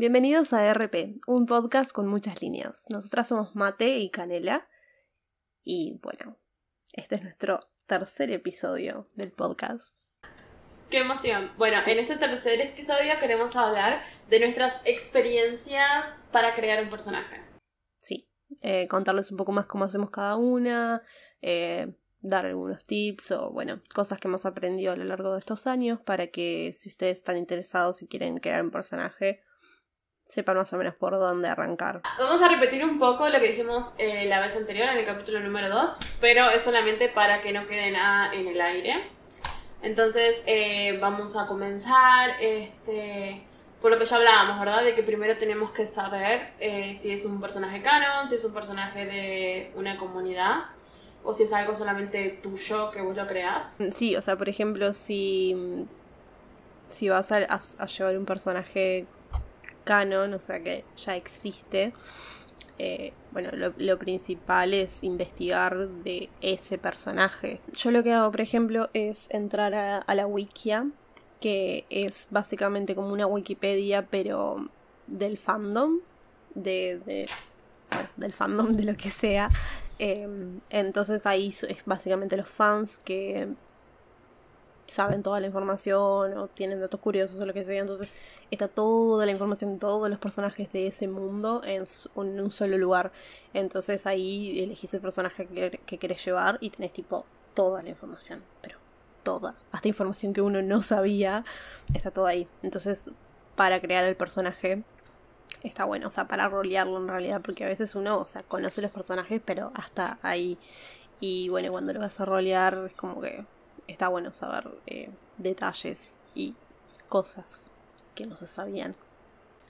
Bienvenidos a RP, un podcast con muchas líneas. Nosotras somos Mate y Canela. Y bueno, este es nuestro tercer episodio del podcast. ¡Qué emoción! Bueno, en este tercer episodio queremos hablar de nuestras experiencias para crear un personaje. Sí, eh, contarles un poco más cómo hacemos cada una, eh, dar algunos tips o, bueno, cosas que hemos aprendido a lo largo de estos años para que si ustedes están interesados y quieren crear un personaje, sepan más o menos por dónde arrancar. Vamos a repetir un poco lo que dijimos eh, la vez anterior, en el capítulo número 2, pero es solamente para que no quede nada en el aire. Entonces, eh, vamos a comenzar este, por lo que ya hablábamos, ¿verdad? De que primero tenemos que saber eh, si es un personaje canon, si es un personaje de una comunidad, o si es algo solamente tuyo que vos lo creas. Sí, o sea, por ejemplo, si, si vas a, a llevar un personaje canon, o sea que ya existe, eh, bueno, lo, principal es investigar de ese personaje. Yo lo que hago, por ejemplo, es entrar a, la wikia, que es básicamente como una Wikipedia, pero del fandom, de, del fandom de lo que sea. Em, entonces ahí es básicamente los fans que saben toda la información o tienen datos curiosos o lo que sea. Entonces está toda la información de todos los personajes de ese mundo en, un solo lugar. Entonces ahí elegís el personaje que, que querés llevar y tenés tipo toda la información. Pero toda. Hasta información que uno no sabía está todo ahí. Entonces para crear el personaje está bueno. O sea, para rolearlo en realidad. Porque a veces uno, o sea, conoce los personajes pero hasta ahí. Y bueno, cuando lo vas a rolear es como que está bueno saber eh, detalles y cosas que no se sabían.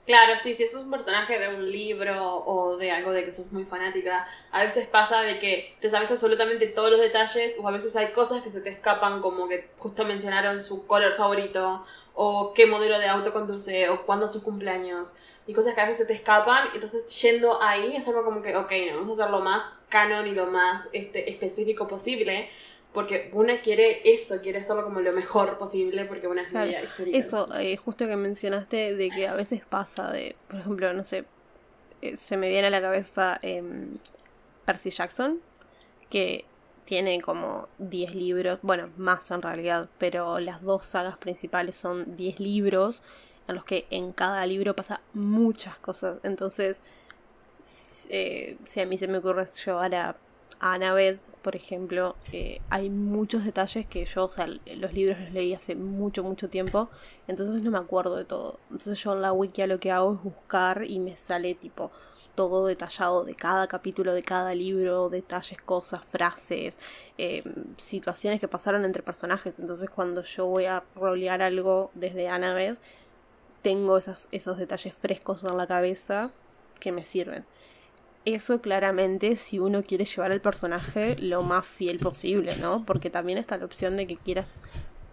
Claro, sí, si sos un personaje de un libro o de algo de que sos muy fanática, a veces pasa de que te sabes absolutamente todos los detalles o a veces hay cosas que se te escapan como que justo mencionaron su color favorito o qué modelo de auto conduce o cuándo es su cumpleaños y cosas que a veces se te escapan, entonces yendo ahí es algo como que, ok, no, vamos a hacer lo más canon y lo más este, específico posible porque una quiere eso, quiere hacerlo como lo mejor posible porque una es claro, Eso, eh, justo que mencionaste de que a veces pasa de, por ejemplo, no sé, eh, se me viene a la cabeza em, Percy Jackson, que tiene como 10 libros, bueno, más en realidad, pero las dos sagas principales son 10 libros en los que en cada libro pasa muchas cosas. Entonces, eh, si a mí se me ocurre llevar a a Annabeth, por ejemplo, eh, hay muchos detalles que yo, o sea, los libros los leí hace mucho, mucho tiempo, entonces no me acuerdo de todo. Entonces yo en la wiki lo que hago es buscar y me sale tipo todo detallado de cada capítulo, de cada libro, detalles, cosas, frases, eh, situaciones que pasaron entre personajes. Entonces cuando yo voy a rolear algo desde Annabeth, tengo esos, esos detalles frescos en la cabeza que me sirven. Eso claramente si uno quiere llevar al personaje lo más fiel posible, ¿no? Porque también está la opción de que quieras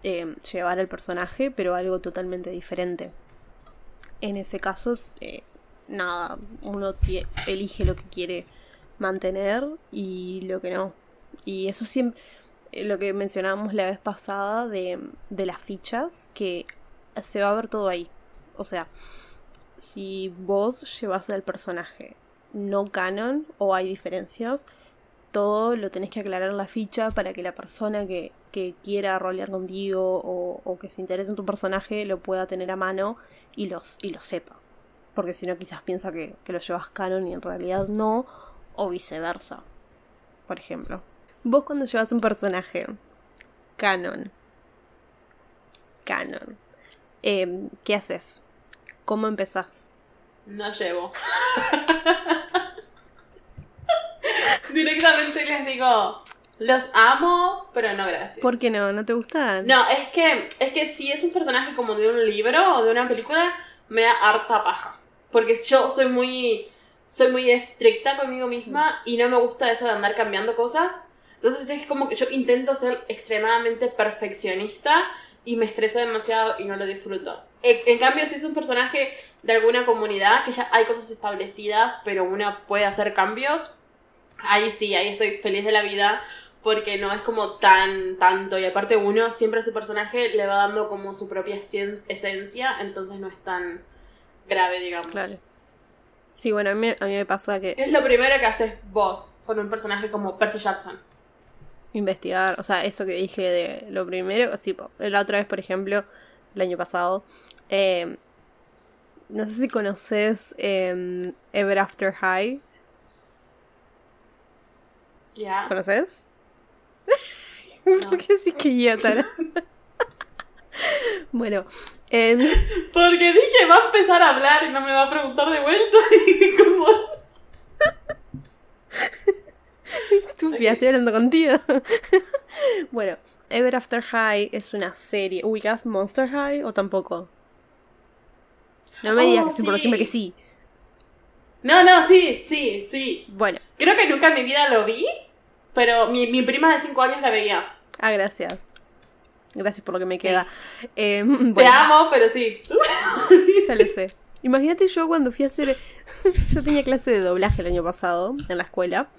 eh, llevar al personaje, pero algo totalmente diferente. En ese caso, eh, nada, uno elige lo que quiere mantener y lo que no. Y eso siempre, eh, lo que mencionábamos la vez pasada de, de las fichas, que se va a ver todo ahí. O sea, si vos llevas al personaje no canon o hay diferencias, todo lo tenés que aclarar en la ficha para que la persona que, quiera rolear contigo o, que se interese en tu personaje lo pueda tener a mano y, los, y lo sepa. Porque si no, quizás piensa que, que lo llevas canon y en realidad no, o viceversa. Por ejemplo, vos cuando llevas un personaje canon, canon, eh, ¿qué haces? ¿Cómo empezás? No llevo. Directamente les digo, los amo, pero no gracias. ¿Por qué no? ¿No te gustan? No, es que, es que si es un personaje como de un libro o de una película, me da harta paja. Porque yo soy muy, soy muy estricta conmigo misma y no me gusta eso de andar cambiando cosas. Entonces es como que yo intento ser extremadamente perfeccionista y me estreso demasiado y no lo disfruto. En, cambio, si es un personaje de alguna comunidad, que ya hay cosas establecidas, pero uno puede hacer cambios, ahí sí, ahí estoy feliz de la vida, porque no es como tan tanto. Y aparte uno siempre a su personaje le va dando como su propia esencia, entonces no es tan grave, digamos. Claro. Sí, bueno, a mí, a mí me pasa que ¿Qué es lo primero que haces vos con un personaje como Percy Jackson? Investigar, o sea, eso que dije de lo primero, sí, po, la otra vez, por ejemplo, el año pasado, eh, no sé si conoces eh, Ever After High, Ya. ¿conoces? No. ¿Por qué sí que idiota? bueno, em, Porque dije, va a empezar a hablar y no me va a preguntar de vuelta. Y como... estoy hablando contigo. bueno, Ever After High es una serie. ¿Ubicas Monster High o tampoco? No me Oh, digas que sí, por decirme que sí. No, no, sí, sí, sí. Bueno, Creo que nunca en mi vida lo vi, pero mi, mi prima de 5 años la veía. ah, gracias. Gracias por lo que me Sí. queda. Eh, Te amo, pero sí. ya lo sé. Imagínate yo cuando fui a hacer. yo tenía clase de doblaje el año pasado en la escuela.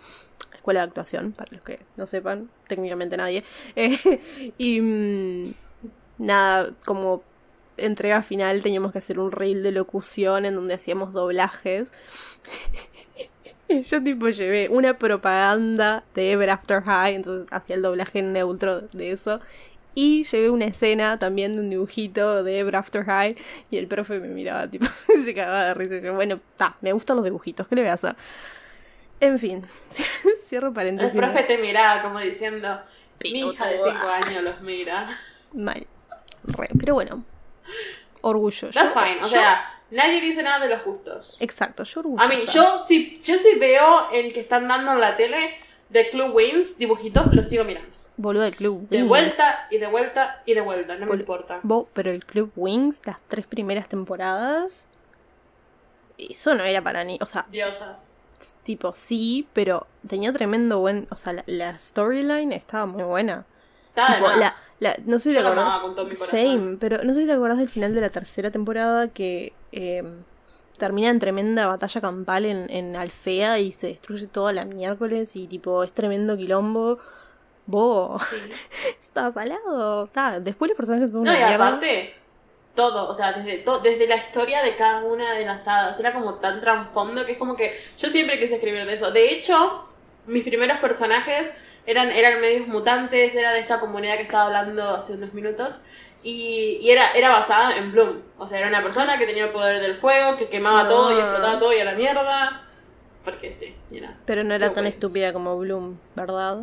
Escuela de actuación, para los que no sepan, técnicamente nadie. Eh, y. mm, nada, como entrega final teníamos que hacer un reel de locución en donde hacíamos doblajes. Yo tipo llevé una propaganda de Ever After High, entonces hacía el doblaje neutro de eso. Y llevé una escena también de un dibujito de Ever After High y el profe me miraba tipo, se cagaba de risa. Y yo, bueno, ta, me gustan los dibujitos, ¿qué le voy a hacer? En fin, cierro El paréntesis. profe te miraba como diciendo, mi hija de Pelotuda. 5 años los mira. Mal. Re, pero bueno, orgullo. That's Yo- fine, o yo- sea, nadie dice nada de los justos. Exacto, yo orgullo. A mí, yo si, yo si veo el que están dando en la tele de Club Wings, dibujitos, lo sigo mirando. Boludo del Club De Wings. vuelta y de vuelta y de vuelta, no me Bol- importa. Bo- pero el Club Wings, las tres primeras temporadas. Eso no era para ni. O sea, Diosas. Tipo sí, pero tenía tremendo buen. O sea, la, la storyline estaba muy buena. Tipo, la, la- no sé si te acordás. Same, pero no sé si te acordás del final de la tercera temporada que eh, termina en tremenda batalla campal en, en Alfea y se destruye toda la miércoles y tipo es tremendo quilombo. Vos, estabas salado. Está, Después los personajes son No, una y mierda. aparte, todo, o sea, desde, to- desde la historia de cada una de las hadas, era como tan trasfondo que es como que yo siempre quise escribir de eso. De hecho, mis primeros personajes eran, eran medios mutantes, era de esta comunidad que estaba hablando hace unos minutos. Y, y era, era basada en Bloom. O sea, era una persona que tenía el poder del fuego, que quemaba No. todo y explotaba todo y a la mierda. Porque sí, era. Pero no era tan estúpida como Bloom, ¿verdad?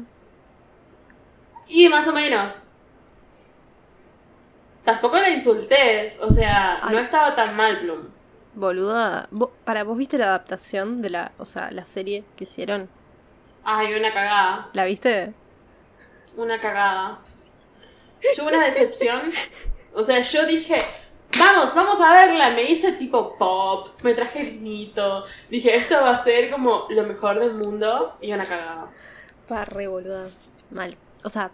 Y más o menos. Tampoco la insultés, o sea, Ay. no estaba tan mal Bloom. Boluda. Para, ¿vos viste la adaptación de la, o sea, la serie que hicieron? Ay, una cagada. ¿La viste? Una cagada. Yo una decepción. O sea, yo dije, vamos, vamos a verla. Me hice tipo pop, me traje vinito. Dije, esto va a ser como lo mejor del mundo. Y una cagada. Pa, re boluda. Mal. O sea,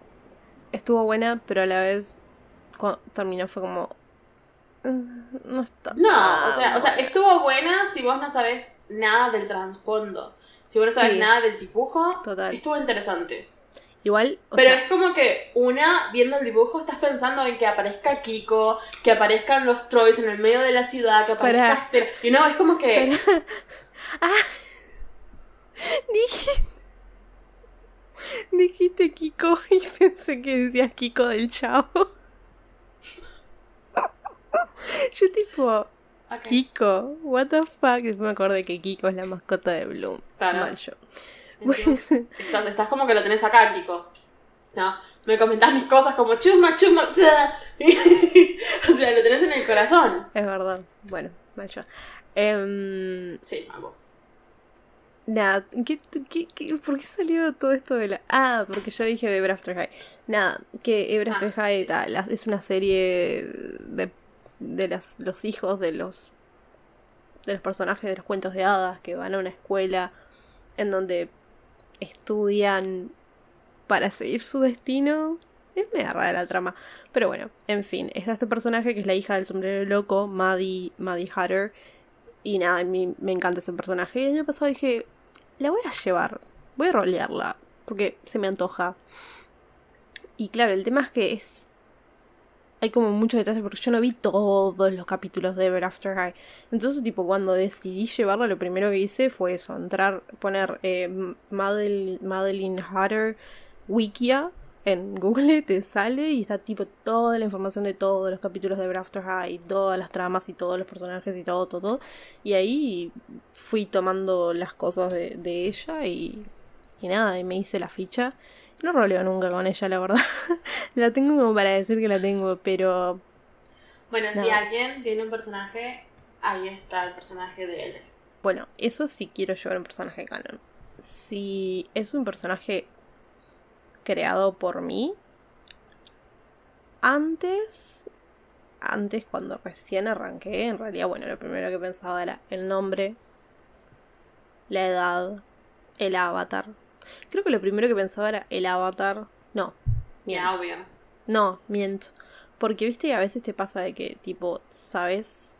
estuvo buena, pero a la vez cuando terminó fue como. "Mm, No está. No, o sea, o sea, buena". estuvo buena si vos no sabés nada del trasfondo. Si vos no sabés Sí. nada del dibujo, Total. estuvo interesante. Igual, o Pero sea, es como que una, viendo el dibujo, estás pensando en que aparezca Kiko, que aparezcan los Troys en el medio de la ciudad, que aparezca. Y no, es como que. Dijiste, dijiste Kiko y pensé que decías Kiko del Chavo. Yo tipo. Kiko, what the fuck. Después me acordé que Kiko es la mascota de Bloom. Claro. Mal yo. Estás, estás como que lo tenés acá, Kiko. ¿No? Me comentás mis cosas como chusma, chusma. o sea, lo tenés en el corazón. Es verdad. Bueno, mal yo. Em, Sí, vamos. Nada, ¿qué, qué, qué- por qué salió todo esto de la...? Ah, porque yo dije de Ever After High. Nada, que Ever Ah, After High tal, es una serie de, de las, los hijos de los de los personajes de los cuentos de hadas que van a una escuela en donde estudian para seguir su destino. Es media rara la trama. Pero bueno, en fin, está este personaje que es la hija del sombrero loco, Maddie, Maddie Hatter. Y nada, a mí me encanta ese personaje. Y el año pasado dije, la voy a llevar, voy a rolearla, porque se me antoja. Y claro, el tema es que es hay como muchos detalles porque yo no vi todos los capítulos de Ever After High. Entonces, tipo, cuando decidí llevarlo, lo primero que hice fue eso, entrar, poner eh, Madeline, Madeline Hatter Wikia en Google, te sale y está tipo toda la información de todos los capítulos de Ever After High, todas las tramas y todos los personajes y todo, todo. Y ahí fui tomando las cosas de, de ella y, y nada, y me hice la ficha. No roleo nunca con ella, la verdad. la tengo como para decir que la tengo, pero. Bueno, si alguien tiene un personaje, ahí está el personaje de él. Bueno, eso sí quiero llevar un personaje canon. Si es un personaje creado por mí, antes. Antes, cuando recién arranqué, en realidad, bueno, lo primero que pensaba era el nombre, la edad, el avatar, Creo que lo primero que pensaba era el avatar. No, miento. No, miento. Porque viste a veces te pasa de que, tipo, sabes.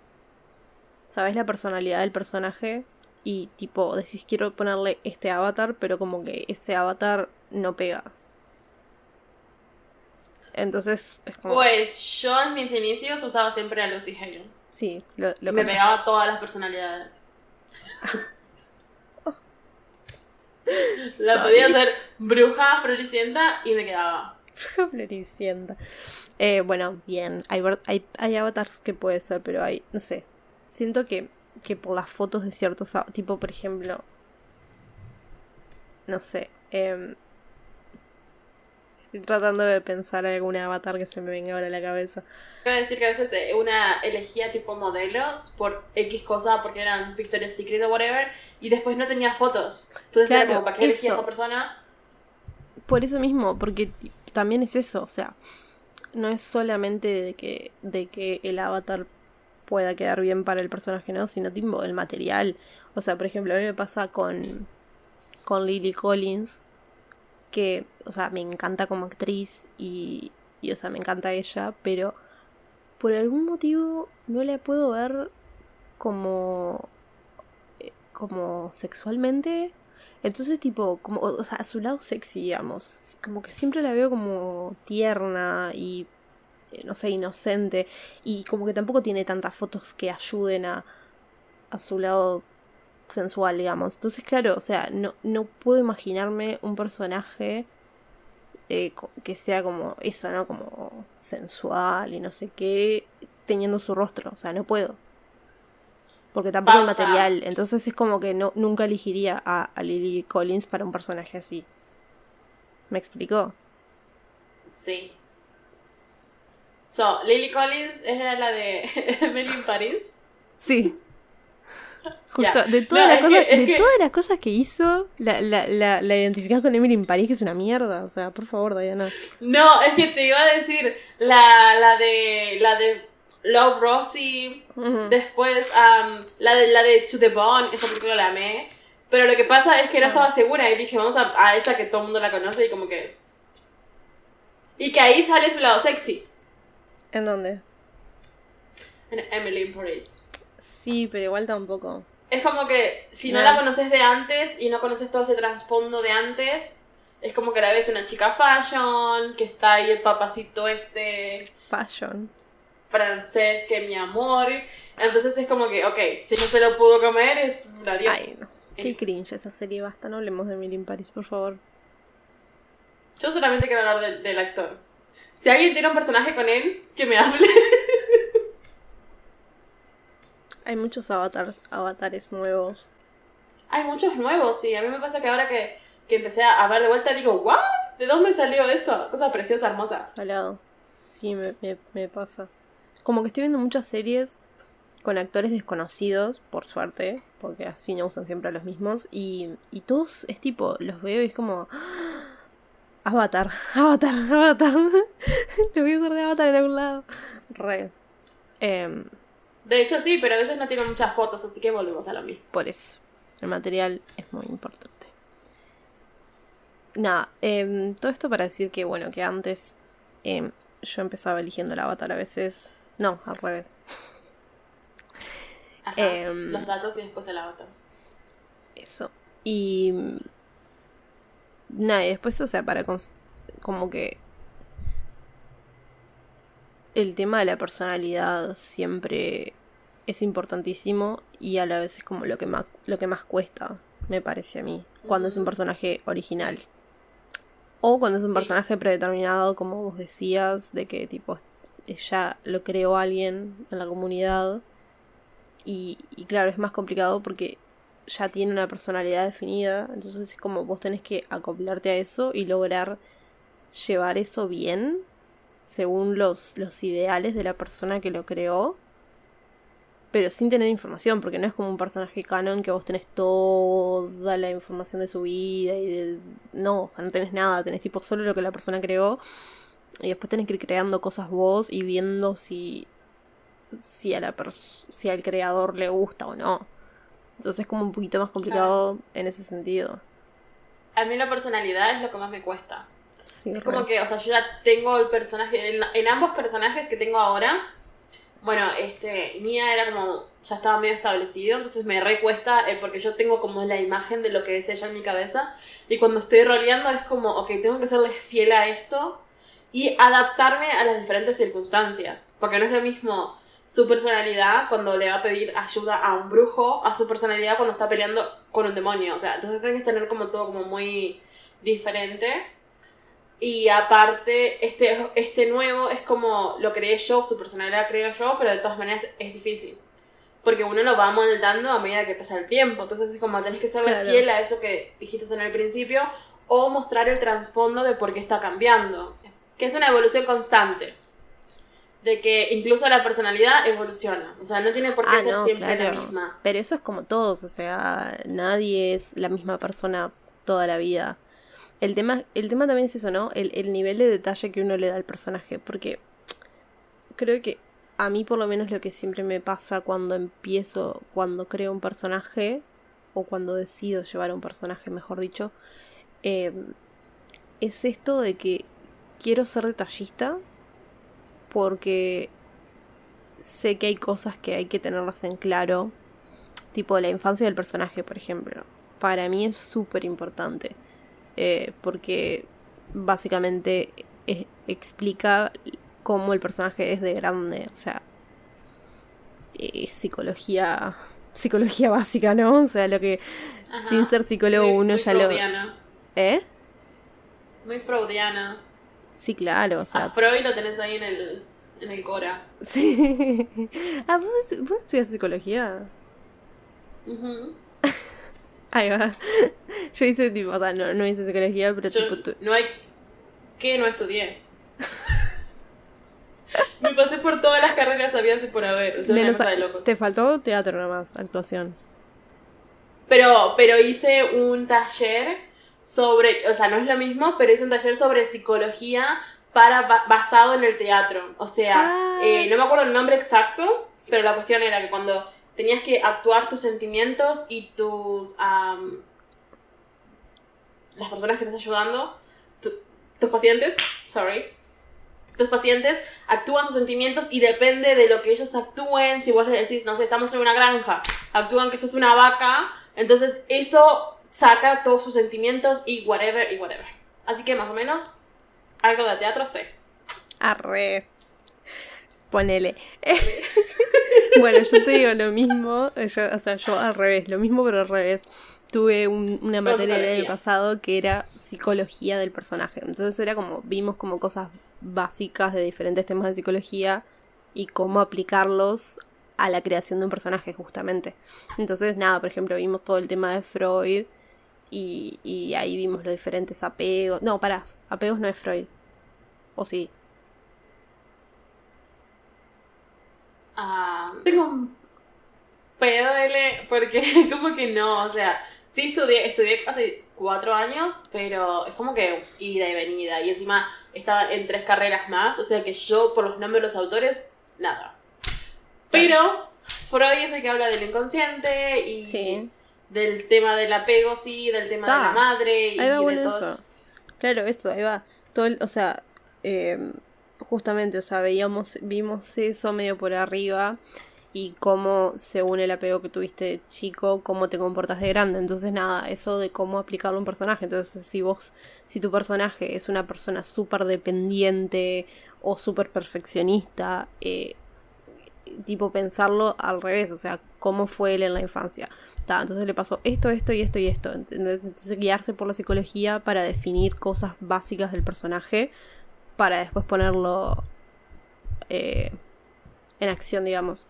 Sabes la personalidad del personaje y, tipo, decís quiero ponerle este avatar, pero como que ese avatar no pega. Entonces es como. Pues yo en mis inicios usaba siempre a Lucy Hale. Sí, lo, lo Me pegaba todas las personalidades. La podía hacer bruja floricienta y me quedaba. Bruja floricienta. Eh, bueno, bien. Hay, hay, hay, avatars que puede ser, pero hay, no sé. Siento que, que por las fotos de ciertos, tipo, por ejemplo, no sé. Eh, Estoy tratando de pensar algún avatar que se me venga ahora a la cabeza. Quiero decir que a veces eh, una elegía tipo modelos por X cosa porque eran Victoria's Secret o whatever y después no tenía fotos. Entonces claro, era ¿para qué elegía esta persona? Por eso mismo, porque también es eso, o sea, no es solamente de que, de que el avatar pueda quedar bien para el personaje, ¿no? Sino tipo el material. O sea, por ejemplo, a mí me pasa con, con Lily Collins, que, o sea, me encanta como actriz y, y, o sea, me encanta ella, pero por algún motivo no la puedo ver como, eh, como sexualmente. Entonces, tipo, como, o sea, a su lado sexy, digamos. Como que siempre la veo como tierna y, eh, no sé, inocente. Y como que tampoco tiene tantas fotos que ayuden a, a su lado sensual, digamos. Entonces, claro, o sea, no, no puedo imaginarme un personaje eh, que sea como eso, ¿no? Como sensual y no sé qué, teniendo su rostro. O sea, no puedo. Porque tampoco hay material. Entonces es como que no, nunca elegiría a, a Lily Collins para un personaje así. ¿Me explicó? Sí. So, Lily Collins era la de Emily in Paris. Sí. Justo, de, todas, las cosas, de todas las cosas que hizo, la, la, la, la identificás con Emily en París, que es una mierda. O sea, por favor, Diana. No, es que te iba a decir, la, la de. La de Love Rosie, después um, la, de, la de To the Bone, esa película la amé. Pero lo que pasa es que no estaba segura y dije, vamos a, a esa que todo el mundo la conoce y como que. Y que ahí sale su lado sexy. ¿En dónde? En Emily in Paris. Sí, pero igual tampoco. Es como que si no, la conoces de antes y no conoces todo ese trasfondo de antes, es como que la ves una chica fashion, que está ahí el papacito este. Fashion. Francés, que mi amor. Entonces es como que, ok, si no se lo pudo comer, es glorioso. Ay, no. Qué cringe esa serie, basta, no hablemos de Emily in Paris, por favor. Yo solamente quiero hablar del actor. Si alguien tiene un personaje con él, que me hable. Hay muchos avatars, avatares nuevos. Hay muchos nuevos, sí. A mí me pasa que ahora que, que empecé a ver de vuelta digo, ¿what? ¿De dónde salió eso? Cosa preciosa, hermosa. Salado. Sí, me, me, pasa. Como que estoy viendo muchas series con actores desconocidos, por suerte, porque así no usan siempre a los mismos. Y, y todos es tipo, los veo y es como. ¡Ah! Avatar, Avatar, Avatar. Lo voy a usar de Avatar en algún lado. Re. Eh, de hecho sí, pero a veces no tiene muchas fotos, así que volvemos a lo mismo. Por eso, el material es muy importante. Nada, eh, todo esto para decir que, bueno, que antes em, yo empezaba eligiendo el avatar a veces. No, al revés. Ajá, em, los datos y después el avatar. Eso. Y. Nada, y después, o sea, para. como que el tema de la personalidad siempre es importantísimo y a la vez es como lo que más, lo que más cuesta, me parece a mí, cuando es un personaje original. O cuando es un personaje predeterminado, como vos decías, de que tipo ya lo creó alguien en la comunidad. Y, y claro, es más complicado porque ya tiene una personalidad definida. Entonces es como vos tenés que acoplarte a eso y lograr llevar eso bien según los, los ideales de la persona que lo creó pero sin tener información, porque no es como un personaje canon que vos tenés toda la información de su vida y de... No, o sea, no tenés nada, tenés tipo solo lo que la persona creó y después tenés que ir creando cosas vos y viendo si si a la si al creador le gusta o no. Entonces es como un poquito más complicado en ese sentido. A mí la personalidad es lo que más me cuesta. Es como que, o sea, yo ya tengo el personaje, en ambos personajes que tengo ahora, bueno, este, Nia era como, ya estaba medio establecido, entonces me recuesta eh, porque yo tengo como la imagen de lo que es ella en mi cabeza y cuando estoy roleando es como, ok, tengo que serle fiel a esto y adaptarme a las diferentes circunstancias, porque no es lo mismo su personalidad cuando le va a pedir ayuda a un brujo a su personalidad cuando está peleando con un demonio, o sea, entonces tienes que tener como todo como muy diferente. Y aparte, este, este nuevo es como lo creé yo, su personalidad creo yo, pero de todas maneras es difícil. Porque uno lo va moldando a medida que pasa el tiempo. Entonces es como tenés que ser fiel a eso que dijiste en el principio o mostrar el trasfondo de por qué está cambiando. Que es una evolución constante. De que incluso la personalidad evoluciona. O sea, no tiene por qué ah, ser siempre la misma. Pero eso es como todos. O sea, nadie es la misma persona toda la vida. El tema, el tema también es eso, ¿no? El, el nivel de detalle que uno le da al personaje. Porque creo que a mí por lo menos lo que siempre me pasa cuando empiezo, cuando creo un personaje, o cuando decido llevar un personaje, mejor dicho, em, es esto de que quiero ser detallista porque sé que hay cosas que hay que tenerlas en claro, tipo la infancia del personaje, por ejemplo. Para mí es súper importante. Eh, porque básicamente explica cómo el personaje es de grande, o sea, psicología psicología básica, ¿no? O sea, lo que sin ser psicólogo uno ya lo ¿Eh? Muy freudiana. Sí, claro, o sea, a Freud lo tenés ahí en el en el Cora. Sí. ah, ¿vos, vos estudias psicología? Ahí va. Yo hice tipo, o sea, no, no hice psicología, pero tipo. No hay. ¿Qué no estudié? Me pasé por todas las carreras habías y por haber. O sea, Menos de locos. Te faltó teatro nada más, actuación. Pero, pero hice un taller sobre. O sea, no es lo mismo, pero hice un taller sobre psicología para basado en el teatro. O sea, ah. eh, no me acuerdo el nombre exacto, pero la cuestión era que cuando tenías que actuar tus sentimientos y tus... las personas que estás ayudando, tus pacientes, sorry, tus pacientes actúan sus sentimientos y depende de lo que ellos actúen, si vos les decís, no sé, estamos en una granja, actúan que sos una vaca, entonces eso saca todos sus sentimientos y whatever y whatever. Así que más o menos, algo de teatro sé. Arre. Ponele. bueno, yo te digo lo mismo, yo, o sea, yo al revés, lo mismo pero al revés. Tuve una materia en el pasado que era psicología del personaje. Entonces era como, vimos como cosas básicas de diferentes temas de psicología y cómo aplicarlos a la creación de un personaje justamente. Entonces, nada, por ejemplo, vimos todo el tema de Freud y, y ahí vimos los diferentes apegos. No, pará, apegos no es Freud. ¿O sí? Ah, tengo un pedo de porque como que no, o sea, sí estudié, estudié hace cuatro años, pero es como que ida y venida, y encima estaba en tres carreras más, o sea que yo por los nombres de los autores, nada. Pero Freud es el que habla del inconsciente y del tema del apego, sí, del tema de la madre y, de todo Claro, esto, ahí va. Todo o sea, eh, justamente, o sea, veíamos, vimos eso medio por arriba y cómo, según el apego que tuviste chico, cómo te comportas de grande. Entonces, nada, eso de cómo aplicarlo a un personaje. Entonces, si vos, si tu personaje es una persona súper dependiente o súper perfeccionista, eh, tipo pensarlo al revés, o sea, cómo fue él en la infancia. entonces le pasó esto, esto y esto y esto. Entonces, guiarse por la psicología para definir cosas básicas del personaje para después ponerlo eh, en acción, digamos.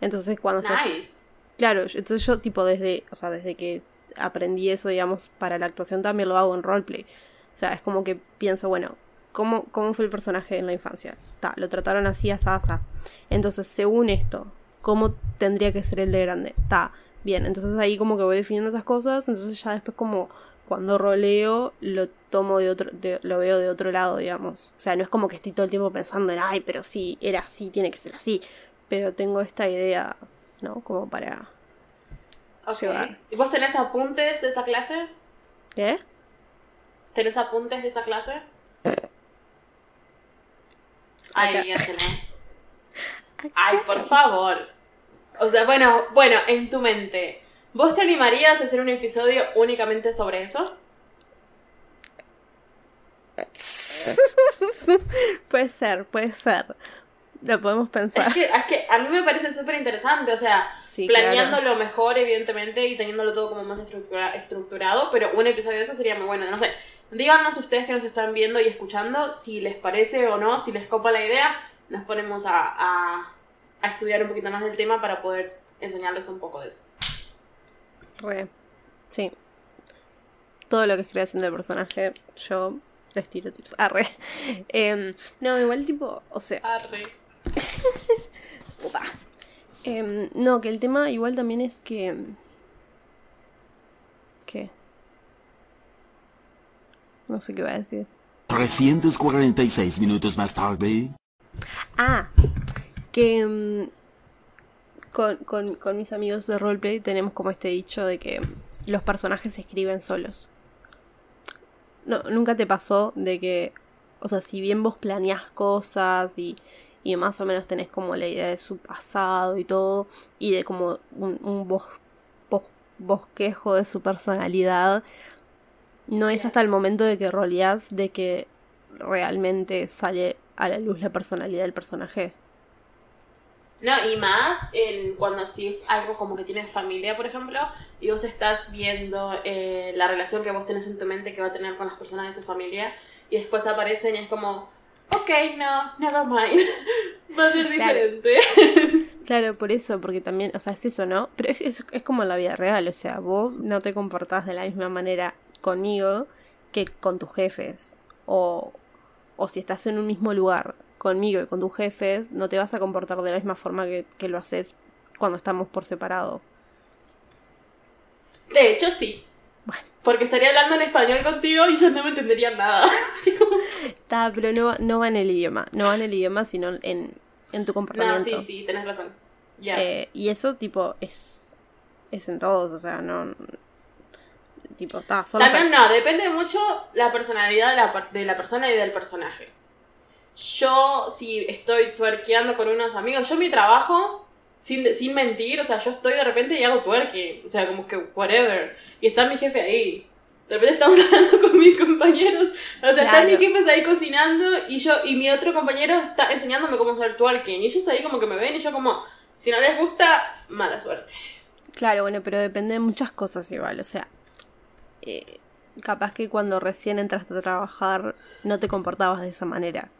Entonces cuando nice. Claro, entonces yo tipo desde, o sea, desde que aprendí eso, digamos, para la actuación también lo hago en roleplay. O sea, es como que pienso, bueno, ¿cómo, cómo fue el personaje en la infancia? Ta, lo trataron así, asá, Entonces, según esto, ¿cómo tendría que ser el de grande? Está, bien, entonces ahí como que voy definiendo esas cosas, entonces ya después como cuando roleo lo tomo de otro, lo veo de otro lado, digamos. O sea, no es como que estoy todo el tiempo pensando en, ay, pero sí, era así, tiene que ser así pero tengo esta idea, ¿no? Como para llevar. ¿Y vos tenés apuntes de esa clase? ¿Qué? ¿Tenés apuntes de esa clase? Ay, Ay, por favor. O sea, bueno, bueno, en tu mente, ¿vos te animarías a hacer un episodio únicamente sobre eso? puede ser, puede ser. Lo podemos pensar. Es que, es que a mí me parece súper interesante, o sea, planeándolo mejor, evidentemente, y teniéndolo todo como más estructurado, pero un episodio de eso sería muy bueno. No sé, díganos ustedes que nos están viendo y escuchando si les parece o no, si les copa la idea, nos ponemos a, a, a estudiar un poquito más del tema para poder enseñarles un poco de eso. Re, sí. Todo lo que es creación del personaje, yo les tiro tips. Arre. Em, no, igual tipo, o sea. Arre. Em, no, que el tema igual también es que... ¿Qué? No sé qué va a decir. 346 minutos más tarde. Ah, que em, con, con, con mis amigos de roleplay tenemos como este dicho de que los personajes se escriben solos. No, nunca te pasó de que, o sea, si bien vos planeás cosas y, y más o menos tenés como la idea de su pasado y todo, y de como un, bosquejo de su personalidad, no es hasta el momento de que roleás de que realmente sale a la luz la personalidad del personaje. No, y más en, cuando así es algo como que tienes familia, por ejemplo, y vos estás viendo eh, la relación que vos tenés en tu mente que va a tener con las personas de su familia, y después aparecen y es como, ok, no, never mind. Va a ser diferente. Claro, por eso, porque también, o sea, es eso, ¿no? Pero es, es, como la vida real, o sea, vos no te comportás de la misma manera conmigo que con tus jefes. O, o si estás en un mismo lugar conmigo y con tus jefes, no te vas a comportar de la misma forma que, que lo haces cuando estamos por separados. De hecho, sí. Porque estaría hablando en español contigo y yo no me entendería nada. Está, pero no, no va en el idioma. No va en el idioma, sino en, en tu comportamiento. No, sí, sí, tenés razón. Eh, y eso, tipo, es. Es en todos, o sea, no. Tipo, está solo. También no, depende mucho la personalidad de la, de la persona y del personaje. Yo, si estoy tuerqueando con unos amigos, yo mi trabajo sin, sin mentir, o sea, yo estoy de repente y hago twerking, o sea, como que whatever, y está mi jefe ahí. De repente estamos hablando con mis compañeros, o sea, están mis jefes ahí cocinando y yo y mi otro compañero está enseñándome cómo hacer twerking y ellos ahí como que me ven y yo como, si no les gusta, mala suerte. Claro, bueno, pero depende de muchas cosas igual, o sea, eh, capaz que cuando recién entraste a trabajar no te comportabas de esa manera.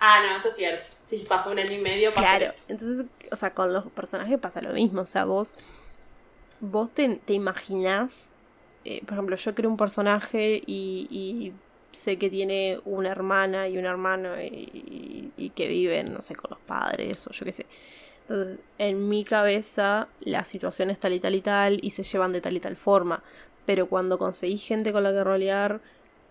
Ah, no, eso es cierto. Si pasó un año y medio, pasa Claro, entonces, o sea, con los personajes pasa lo mismo. O sea, vos, vos te, te imaginás, eh, por ejemplo, yo creo un personaje y, y, sé que tiene una hermana y un hermano y, y, que viven, no sé, con los padres o yo qué sé. Entonces, en mi cabeza, la situación es tal y tal y tal y se llevan de tal y tal forma. Pero cuando conseguís gente con la que rolear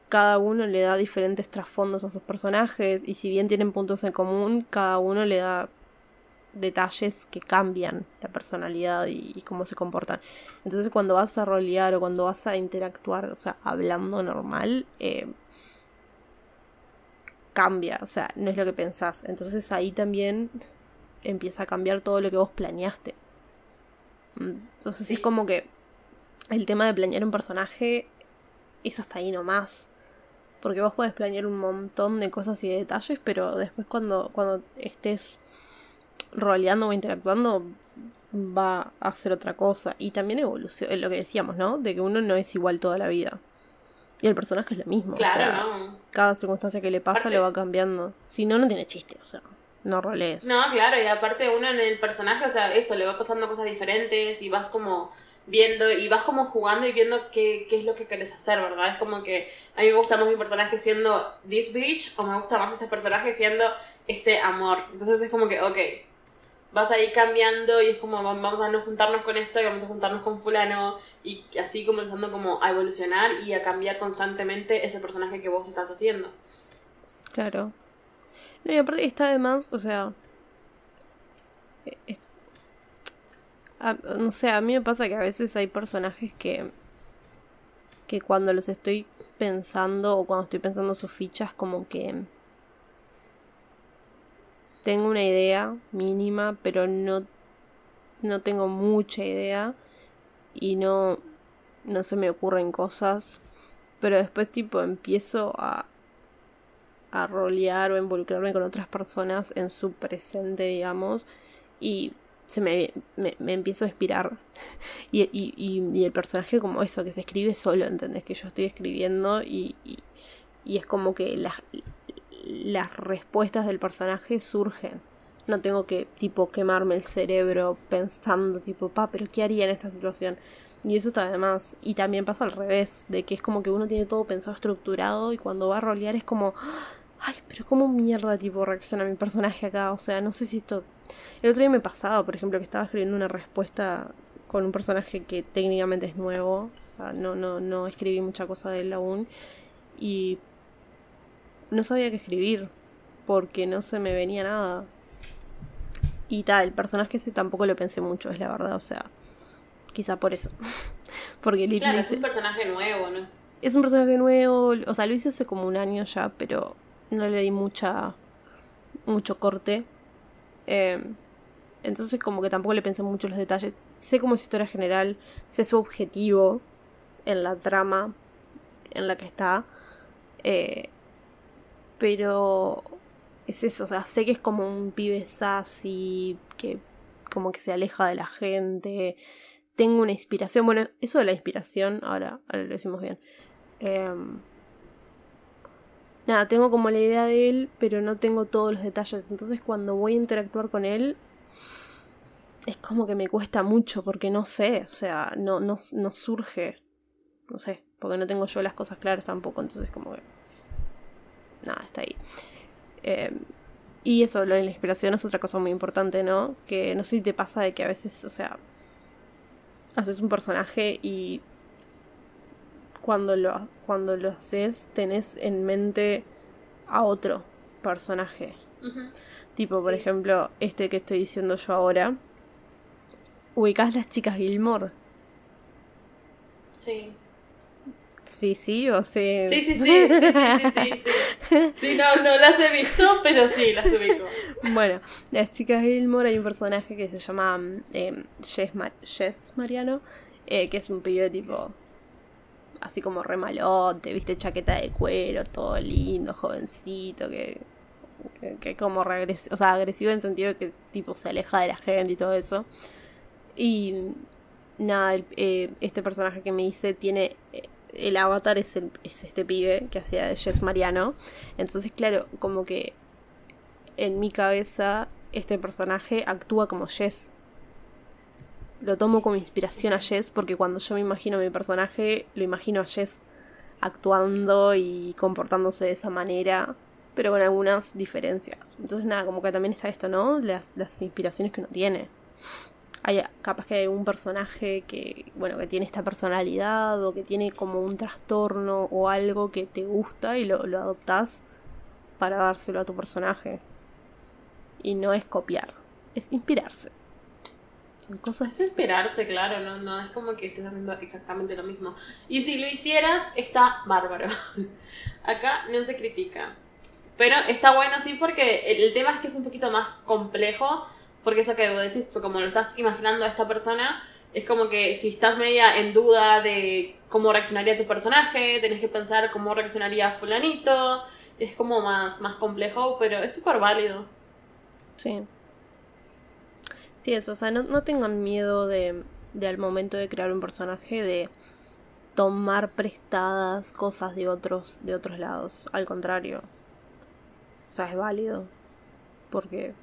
cada uno le da diferentes trasfondos a sus personajes y si bien tienen puntos en común, cada uno le da detalles que cambian la personalidad y, cómo se comportan. Entonces cuando vas a rolear o cuando vas a interactuar, o sea, hablando normal, eh, cambia, o sea, no es lo que pensás. Entonces ahí también empieza a cambiar todo lo que vos planeaste. Entonces Sí. es como que el tema de planear un personaje es hasta ahí nomás. Porque vos podés planear un montón de cosas y de detalles, pero después cuando, cuando estés roleando o interactuando va a hacer otra cosa. Y también evoluciona, lo que decíamos, ¿no? De que uno no es igual toda la vida. Y el personaje es lo mismo. o Claro, sea, no. cada circunstancia que le pasa Aparte- lo va cambiando. Si no, no tiene chiste, o sea, no rolees. No, claro, y aparte uno en el personaje, o sea, eso, le va pasando cosas diferentes y vas como viendo y vas como jugando y viendo qué, qué es lo que querés hacer, ¿verdad? Es como que a mí me gusta más mi personaje siendo this bitch o me gusta más este personaje siendo este amor. Entonces es como que, ok, vas ahí cambiando y es como va- vamos a no juntarnos con esto y vamos a juntarnos con fulano y así comenzando como a evolucionar y a cambiar constantemente ese personaje que vos estás haciendo. Claro. No, y aparte está de más, o sea. Eh, es- a- no sé, a mí me pasa que a veces hay personajes que. que cuando los estoy pensando o cuando estoy pensando sus fichas, como que. tengo una idea mínima, pero no. no tengo mucha idea y no. no se me ocurren cosas. Pero después, tipo, empiezo a, a rolear o involucrarme con otras personas en su presente, digamos, y se me, me, me empiezo a inspirar. Y, y, y, el personaje como eso, que se escribe solo, ¿entendés? Que yo estoy escribiendo y, y, y es como que las, las respuestas del personaje surgen. No tengo que, tipo, quemarme el cerebro pensando, tipo, pa, pero ¿qué haría en esta situación? Y eso está además. Y también pasa al revés, de que es como que uno tiene todo pensado estructurado y cuando va a rolear es como, ay, pero ¿cómo mierda tipo reacciona mi personaje acá? O sea, no sé si esto... El otro día me pasaba, por ejemplo, que estaba escribiendo una respuesta con un personaje que técnicamente es nuevo, o sea, no, no, no escribí mucha cosa de él aún, y no sabía qué escribir, porque no se me venía nada. Y tal, el personaje ese tampoco lo pensé mucho, es la verdad, o sea, quizá por eso. porque Claro, es un personaje nuevo, ¿no? Es... es un personaje nuevo, o sea, lo hice hace como un año ya, pero no le di mucha mucho corte. Eh, entonces como que tampoco le pensé mucho los detalles. Sé como es historia general, sé su objetivo en la trama en la que está. eh, pero es eso, o sea, sé que es como un pibe sassy, que como que se aleja de la gente. Tengo una inspiración, bueno, eso de la inspiración, ahora, ahora lo decimos bien. Em, nada, tengo como la idea de él, pero no tengo todos los detalles. Entonces cuando voy a interactuar con él, es como que me cuesta mucho porque no sé, o sea, no, no, no surge. No sé, porque no tengo yo las cosas claras tampoco, entonces como que... Nada, está ahí. Em, y eso, lo de la inspiración es otra cosa muy importante, ¿no? Que no sé si te pasa de que a veces, o sea, haces un personaje y cuando lo, cuando lo haces tenés en mente a otro personaje. Tipo, por Sí. ejemplo, este que estoy diciendo yo ahora. ¿Ubicás las chicas Gilmore? Sí. Sí, sí, o sea... Sí, sí, sí, sí, sí, sí, sí, sí. Sí, no, no las he visto, pero sí, las ubico. Bueno, las chicas Gilmore hay un personaje que se llama eh, Jess, Ma- Jess Mariano, eh, que es un pibe tipo así como re malote, viste, chaqueta de cuero, todo lindo, jovencito, que, que, como re agresivo, o sea, agresivo en sentido de que tipo se aleja de la gente y todo eso. Y nada, el- eh, este personaje que me hice tiene... eh, el avatar es, el- es este pibe que hacía de Jess Mariano. Entonces, claro, como que en mi cabeza este personaje actúa como Jess. Lo tomo como inspiración a Jess porque cuando yo me imagino mi personaje, lo imagino a Jess actuando y comportándose de esa manera, pero con algunas diferencias. Entonces nada, como que también está esto, ¿no? Las, las inspiraciones que uno tiene. Hay, capaz que hay un personaje que, bueno, que tiene esta personalidad o que tiene como un trastorno o algo que te gusta y lo, lo adoptás para dárselo a tu personaje. Y no es copiar, es inspirarse. Es inspirarse, claro, no, no es como que estés haciendo exactamente lo mismo. Y si lo hicieras, está bárbaro. Acá no se critica. Pero está bueno, sí, porque el, tema es que es un poquito más complejo. Porque eso que vos decís, como lo estás imaginando a esta persona, es como que si estás media en duda de cómo reaccionaría tu personaje, tenés que pensar cómo reaccionaría fulanito, es como más, más complejo, pero es súper válido. Sí. Sí, eso, o sea, no, no tengan miedo de, de al momento de crear un personaje de tomar prestadas cosas de otros, de otros lados. Al contrario. O sea, es válido. Porque.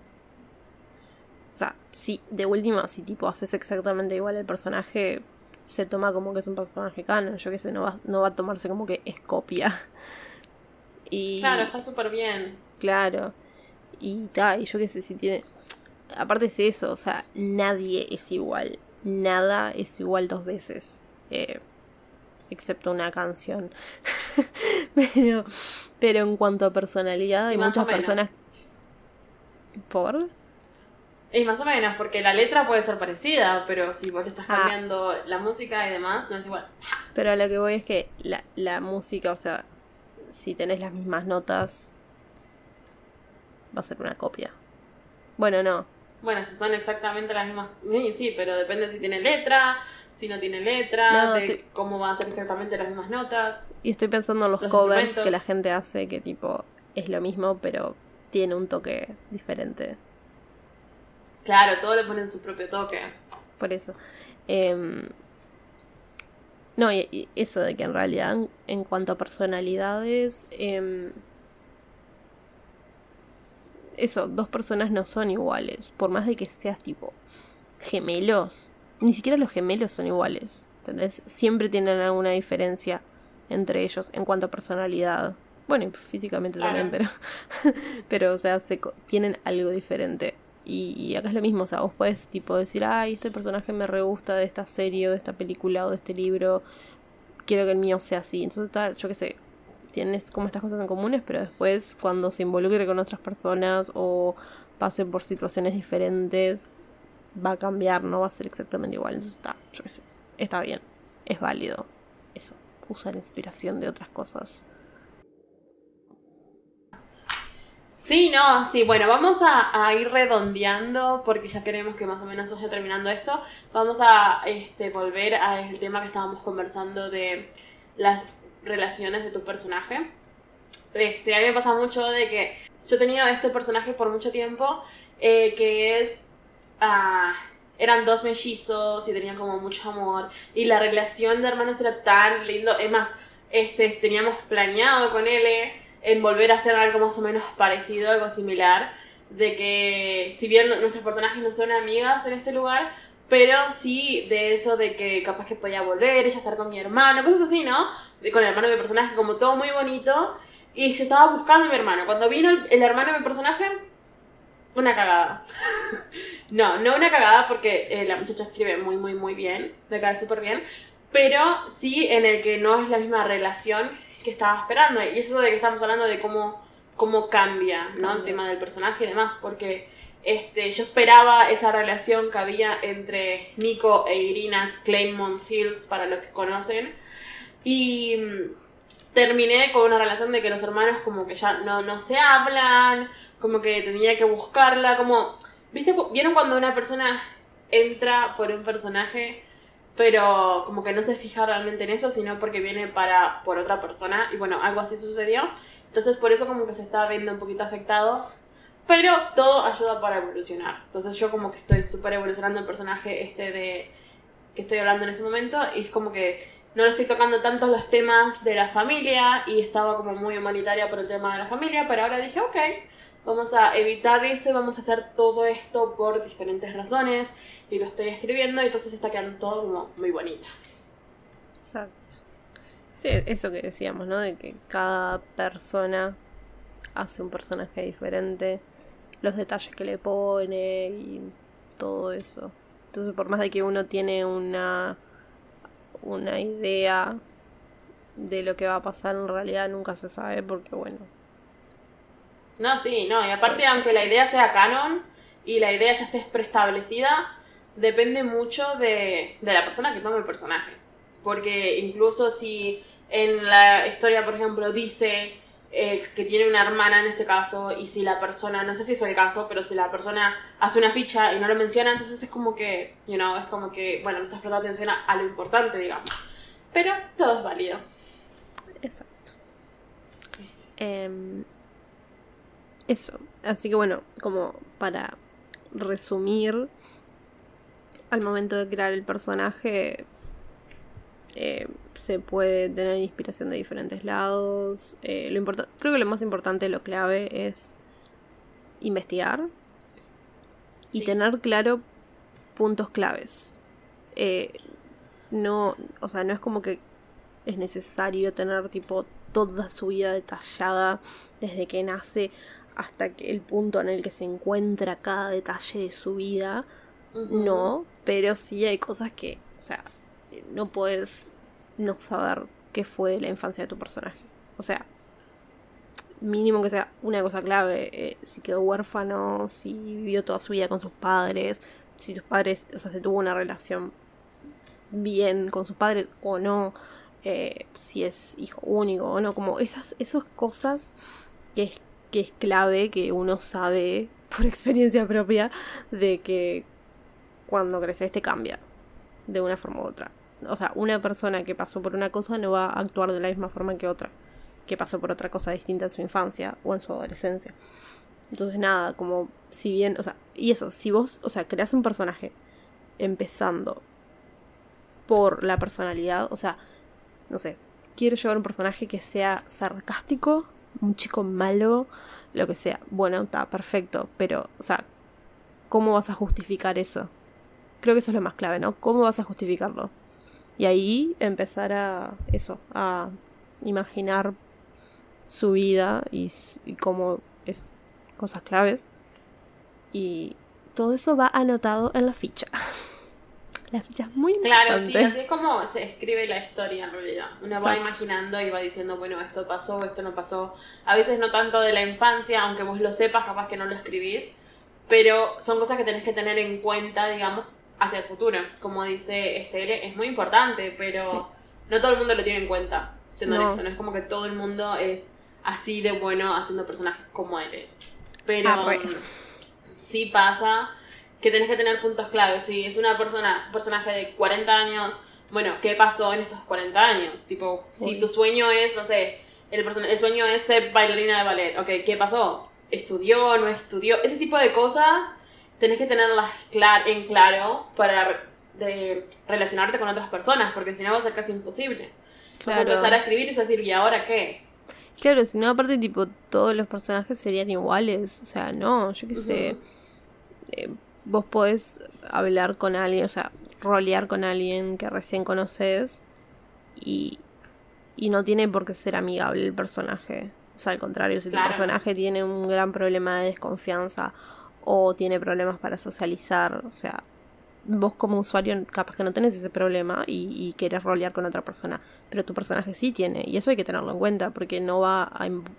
O sea, si de última, si tipo haces exactamente igual el personaje, se toma como que es un personaje canon. Yo qué sé, no va, no va a tomarse como que es copia. Y, Claro, está súper bien. Claro. Y ta, y yo qué sé, si tiene. Aparte es eso, o sea, nadie es igual. Nada es igual dos veces. Eh, excepto una canción. pero, pero en cuanto a personalidad, hay muchas personas. ¿Por? Y más o menos, porque la letra puede ser parecida, pero si vos le estás Ah. cambiando la música y demás, no es igual. Pero a lo que voy es que la, la música, o sea, si tenés las mismas notas, va a ser una copia. Bueno, no. Bueno, si son exactamente las mismas. Sí, sí, pero depende si tiene letra, si no tiene letra, No, de estoy- cómo van a ser exactamente las mismas notas. Y estoy pensando en los, Los covers que la gente hace, que tipo es lo mismo, pero tiene un toque diferente. Claro, todo le ponen su propio toque. Por eso. Em, no, y, y eso de que en realidad, en, en cuanto a personalidades, em, eso, dos personas no son iguales. Por más de que seas tipo gemelos, ni siquiera los gemelos son iguales. ¿Entendés? Siempre tienen alguna diferencia entre ellos en cuanto a personalidad. Bueno, y físicamente Claro. también, pero. pero, o sea, se tienen algo diferente. Y, y acá es lo mismo, o sea, vos podés tipo decir, ay, este personaje me re gusta de esta serie o de esta película o de este libro, quiero que el mío sea así. Entonces, tal, yo qué sé, tienes como estas cosas en comunes, pero después cuando se involucre con otras personas o pase por situaciones diferentes, va a cambiar, no va a ser exactamente igual. Entonces está, yo sé, está bien, es válido. Eso, usa la inspiración de otras cosas. Sí, no, sí, bueno, vamos a, a ir redondeando porque ya queremos que más o menos vaya terminando esto. Vamos a este, volver al tema que estábamos conversando de las relaciones de tu personaje. Este, a mí me pasa mucho de que yo he tenido este personaje por mucho tiempo eh, que es... ah, eran dos mellizos y tenían como mucho amor y la relación de hermanos era tan lindo. Es más, este, teníamos planeado con él en volver a hacer algo más o menos parecido, algo similar, de que si bien nuestros personajes no son amigas en este lugar, pero sí de eso de que capaz que podía volver, ella estar con mi hermano, cosas así, ¿no? De- Con el hermano de mi personaje, como todo muy bonito. Y yo estaba buscando a mi hermano. Cuando vino el, el hermano de mi personaje, una cagada. no, no una cagada porque eh, la muchacha escribe muy, muy, muy bien. Me cae súper bien. Pero sí en el que no es la misma relación que estaba esperando. Y eso de que estamos hablando de cómo, cómo cambia, ¿no? El tema del personaje y demás. Porque este, yo esperaba esa relación que había entre Nico e Irina Claymont Fields, para los que conocen. Y mm, terminé con una relación de que los hermanos como que ya no, no se hablan, como que tenía que buscarla, como... ¿Viste? ¿Vieron cuando una persona entra por un personaje, pero como que no se fija realmente en eso, sino porque viene para por otra persona? Y bueno, algo así sucedió. Entonces por eso como que se estaba viendo un poquito afectado. Pero todo ayuda para evolucionar. Entonces yo como que estoy súper evolucionando el personaje este de que estoy hablando en este momento y es como que no le estoy tocando tanto los temas de la familia y estaba como muy humanitaria por el tema de la familia, pero ahora dije, ok, vamos a evitar eso y vamos a hacer todo esto por diferentes razones y lo estoy escribiendo y entonces está quedando todo como muy bonito. Exacto. Sí, eso que decíamos, ¿no? De que cada persona hace un personaje diferente, los detalles que le pone y todo eso. Entonces, por más de que uno tiene una una idea de lo que va a pasar, en realidad nunca se sabe porque, bueno, No, sí, no, y aparte aunque la idea sea canon y la idea ya esté preestablecida, depende mucho de, de la persona que tome el personaje. Porque incluso si en la historia, por ejemplo, dice eh, que tiene una hermana en este caso, y si la persona, no sé si es el caso, pero si la persona hace una ficha y no lo menciona, entonces es como que, you know, es como que, bueno, no estás prestando atención a, lo importante, digamos. Pero todo es válido. Exacto. Em, eso. Así que bueno, como para resumir, al momento de crear el personaje, eh, se puede tener inspiración de diferentes lados. Eh, lo creo que lo más importante, lo clave es investigar y tener claro puntos claves. Eh, no, o sea, no es como que es necesario tener tipo toda su vida detallada desde que nace hasta que el punto en el que se encuentra cada detalle de su vida. No, pero sí hay cosas que, o sea, no puedes no saber qué fue de la infancia de tu personaje. O sea, mínimo que sea una cosa clave, eh, si quedó huérfano, si vivió toda su vida con sus padres, si sus padres, o sea, se tuvo una relación bien con sus padres o no, eh, si es hijo único o no, como esas, esas cosas que es, que es clave, que uno sabe por experiencia propia, de que cuando creces te cambia de una forma u otra. O sea, una persona que pasó por una cosa no va a actuar de la misma forma que otra, que pasó por otra cosa distinta en su infancia o en su adolescencia. Entonces, nada, como si bien, o sea, y eso, si vos, o sea, creas un personaje empezando por la personalidad, o sea, no sé, quiero llevar un personaje que sea sarcástico, un chico malo, lo que sea. Bueno, está perfecto, pero, o sea, ¿cómo vas a justificar eso? Creo que eso es lo más clave, ¿no? ¿Cómo vas a justificarlo? Y ahí empezar a eso, a imaginar su vida y, y cómo es cosas claves. Y todo eso va anotado en la ficha. la ficha es muy Claro, importante. sí, así es como se escribe la historia en realidad. Uno va Exacto. imaginando y va diciendo, bueno, esto pasó, esto no pasó. A veces no tanto de la infancia, aunque vos lo sepas, capaz que no lo escribís, pero son cosas que tenés que tener en cuenta, digamos, hacia el futuro. Como dice Estelle, es muy importante, pero Sí. no todo el mundo lo tiene en cuenta, siendo No. honesto. No es como que todo el mundo es así de bueno haciendo personajes como él. Pero Arre. sí pasa que tenés que tener puntos claves. Si es una persona, un personaje de 40 años, bueno, ¿qué pasó en estos 40 años? Tipo, si tu sueño es, no sé, el, person- el sueño es ser bailarina de ballet, ok, ¿qué pasó? ¿Estudió? ¿No estudió? Ese tipo de cosas tenés que tenerlas clar en claro para de relacionarte con otras personas, porque si no va a ser casi imposible. Vas a Claro. empezar a escribir y vas a decir, ¿y ahora qué? Claro, si no, aparte, tipo, todos los personajes serían iguales. O sea, no, yo qué sé. Eh, vos podés hablar con alguien, o sea, rolear con alguien que recién conoces y, y no tiene por qué ser amigable el personaje. O sea, al contrario, si Claro. el personaje tiene un gran problema de desconfianza o tiene problemas para socializar, o sea, vos como usuario capaz que no tenés ese problema y, y querés rolear con otra persona, pero tu personaje sí tiene, y eso hay que tenerlo en cuenta, porque no va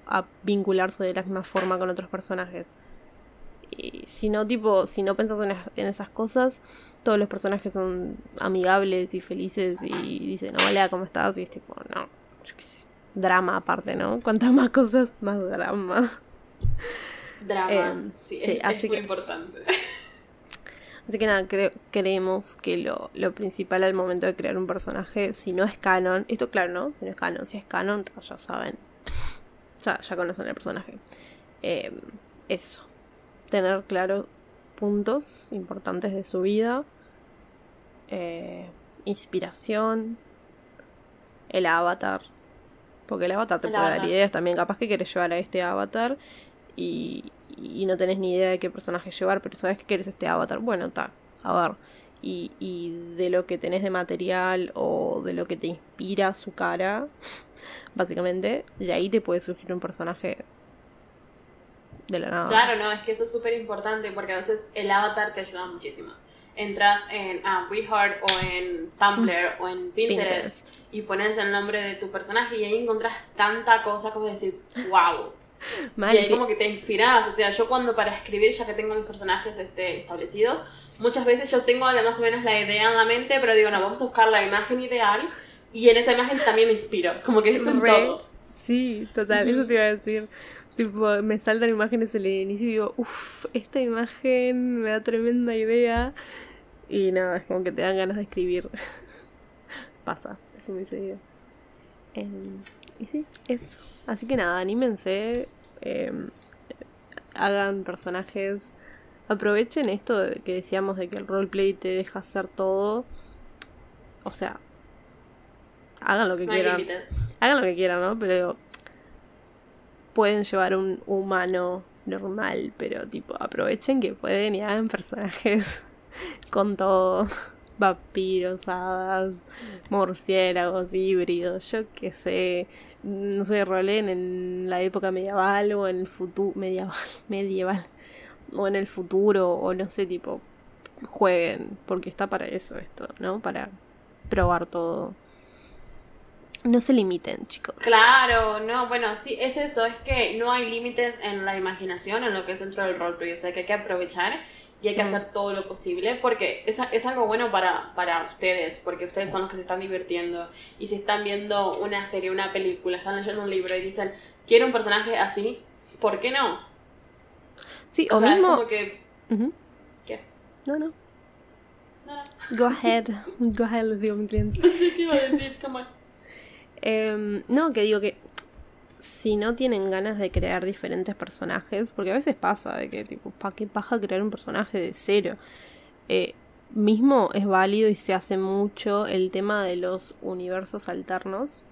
a, vincularse de la misma forma con otros personajes. Y si no, tipo, si no pensás en, es- en esas cosas, todos los personajes son amigables y felices y dicen, hola, ¿cómo estás? Y es tipo, no, yo qué sé, drama aparte, ¿no? Cuantas más cosas, más drama. Drama. Em, sí, sí, es, muy que- importante. Así que nada, cre- creemos que lo, lo principal al momento de crear un personaje, si no es canon, esto claro, ¿no? Si no es canon, si es canon, ya saben, ya, ya conocen el personaje. Eh, eso, tener claro puntos importantes de su vida, eh, inspiración, el avatar, porque el avatar te El puede dar ideas también, capaz que querés llevar a este avatar y, y no tenés ni idea de qué personaje llevar, pero sabes que querés este avatar. Bueno, está, a ver. Y, y de lo que tenés de material o de lo que te inspira su cara, básicamente, de ahí te puede surgir un personaje de la nada. Claro, no, es que eso es súper importante porque a veces el avatar te ayuda muchísimo. Entras en ah, WeHeart o en Tumblr o en Pinterest, Pinterest. y pones el nombre de tu personaje y ahí encontrás tanta cosa como decís, wow. Mal, y ahí que- como que te inspirás. O sea, yo cuando para escribir, ya que tengo mis personajes este, establecidos, muchas veces yo tengo más o menos la idea en la mente, pero digo, no, vamos a buscar la imagen ideal y en esa imagen también me inspiro. Como que es en Re. todo. Sí, total, eso te iba a decir. Tipo, me saltan imágenes en el inicio y digo, uff, esta imagen me da tremenda idea. Y nada, es como que te dan ganas de escribir. Pasa, es muy seguido. Em, y sí, eso. Así que nada, anímense. em, hagan personajes. Aprovechen esto de que decíamos de que el roleplay te deja hacer todo. O sea, hagan lo que No quieran. Hagan lo que quieran, ¿no? Pero pueden llevar un humano normal, pero tipo, aprovechen que pueden y hagan personajes con todo. Vampiros, hadas, murciélagos, híbridos, yo qué sé. No sé, rolen en la época medieval o en el futuro. Medieval, medieval. O en el futuro, o no sé, tipo. Jueguen, porque está para eso esto, ¿no? Para probar todo. No se limiten, chicos. Claro, no, bueno, sí, es eso, es que no hay límites en la imaginación, en lo que es dentro del roleplay, o sea que hay que aprovechar y hay que hacer todo lo posible, porque es, es algo bueno para, para ustedes, porque ustedes son los que se están divirtiendo y si están viendo una serie, una película, están leyendo un libro y dicen, quiero un personaje así, ¿por qué no? Sí, O o sea, es mismo. como que... ¿Qué? No, no. No, Go ahead. Go ahead, les digo mi cliente. no sé qué iba a decir, come on. Em, no, que digo que si no tienen ganas de crear diferentes personajes, porque a veces pasa de que, tipo, ¿para qué paja crear un personaje de cero? Eh, mismo es válido y se hace mucho el tema de los universos alternos.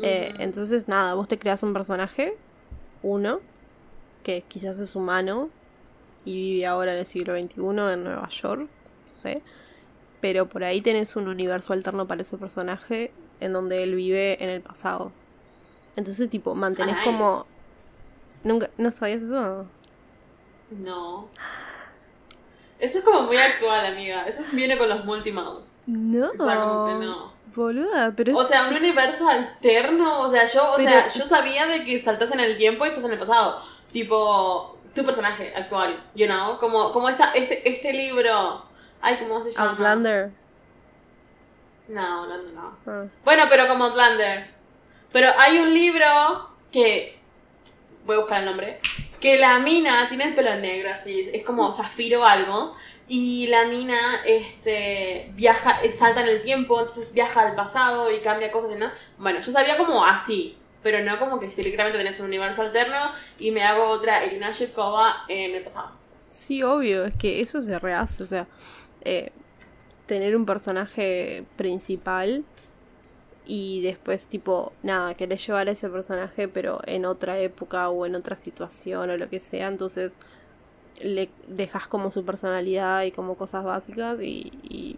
Eh, entonces, nada, vos te creas un personaje, uno, que quizás es humano y vive ahora en el siglo XXI en Nueva York, no sé. Pero por ahí tenés un universo alterno para ese personaje en donde él vive en el pasado. Entonces, tipo, mantenés Ah, como... ¿Nunca, ¿No sabías eso? No. Eso es como muy actual, amiga. Eso viene con los multimouse. No. Exactamente, no. Boluda, pero. O sea, un universo alterno. O sea, yo, o Pero- sea, yo sabía de que saltas en el tiempo y estás en el pasado. Tipo, tu personaje actual, you know? Como, como esta, este, este libro. Ay, ¿cómo se llama? Outlander. No, Outlander no. Ah. Bueno, pero como Outlander. Pero hay un libro que. Voy a buscar el nombre. Que la mina tiene el pelo negro, así. Es como zafiro o algo. Y la mina este, viaja, salta en el tiempo, entonces viaja al pasado y cambia cosas. y ¿no? Bueno, yo sabía como así. Pero no como que directamente tenés un universo alterno y me hago otra Elina Shirkova en el pasado. Sí, obvio, es que eso se rehace, o sea, eh, tener un personaje principal y después tipo, nada, querés llevar a ese personaje pero en otra época o en otra situación o lo que sea, entonces le dejas como su personalidad y como cosas básicas y, y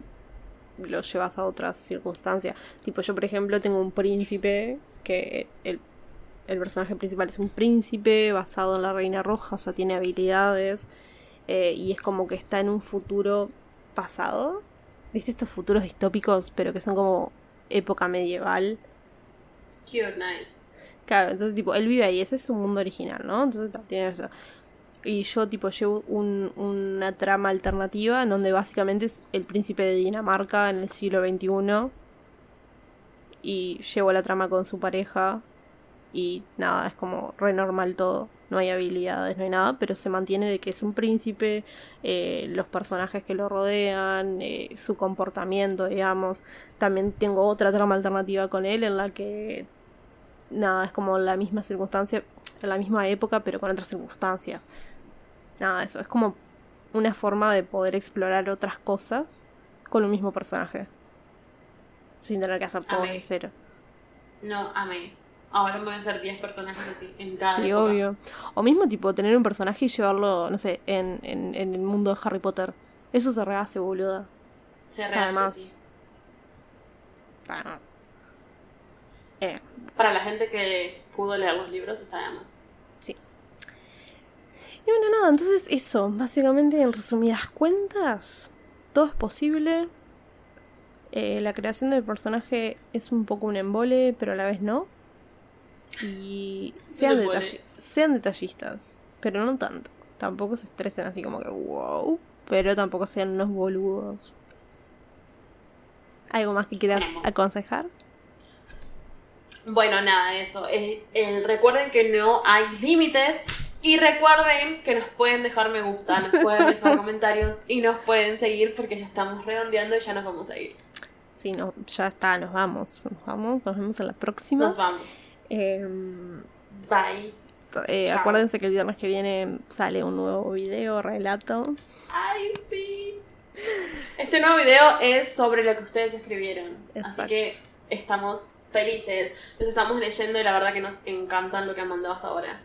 lo llevas a otras circunstancias. Tipo, yo por ejemplo tengo un príncipe que el, el personaje principal es un príncipe basado en la reina roja, o sea, tiene habilidades eh, y es como que está en un futuro pasado. ¿Viste estos futuros distópicos, pero que son como época medieval? Cute, nice. Claro, entonces tipo, él vive ahí, ese es su mundo original, ¿no? Entonces tiene eso. Y yo tipo llevo un- una trama alternativa en donde básicamente es el príncipe de Dinamarca en el siglo XXI. Y llevo la trama con su pareja. Y nada, es como re normal todo. No hay habilidades, no hay nada, pero se mantiene de que es un príncipe, eh, los personajes que lo rodean, eh, su comportamiento, digamos. También tengo otra trama alternativa con él en la que nada, es como la misma circunstancia, en la misma época, pero con otras circunstancias. Nada, eso es como una forma de poder explorar otras cosas con un mismo personaje. Sin tener que hacer todo de cero. No, amé. Ahora me voy a hacer 10 personajes así en cada Sí, época. obvio. O mismo, tipo, tener un personaje y llevarlo, no sé, en, en, en el mundo de Harry Potter. Eso se rehace, boluda. Se rehace, Además. sí. Además. Eh, Para la gente que pudo leer los libros está de más. Sí. Y bueno, nada, entonces eso, básicamente en resumidas cuentas, todo es posible. Eh, la creación del personaje es un poco un embole, pero a la vez no. Y sean, detallistas, pero no tanto. Tampoco se estresen así como que wow, pero tampoco sean unos boludos. ¿Algo más que quieras aconsejar? Bueno, nada, eso. Eh, eh, recuerden que no hay límites. Y recuerden que nos pueden dejar me gusta, nos pueden dejar comentarios y nos pueden seguir porque ya estamos redondeando y ya nos vamos a ir. Sí, no, ya está, nos vamos. Nos vamos, nos vemos en la próxima. Nos vamos. Em, Bye. eh, acuérdense que el viernes que viene sale un nuevo video, relato. Ay, sí. Este nuevo video es sobre lo que ustedes escribieron. Así Exacto. que estamos felices. Los estamos leyendo y la verdad que nos encantan lo que han mandado hasta ahora.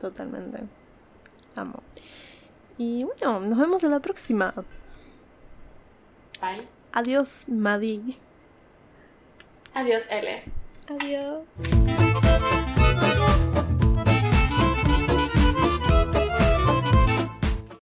Totalmente. Amo. Y bueno, nos vemos en la próxima. Bye. Adiós, Madi. Adiós, L. Adiós.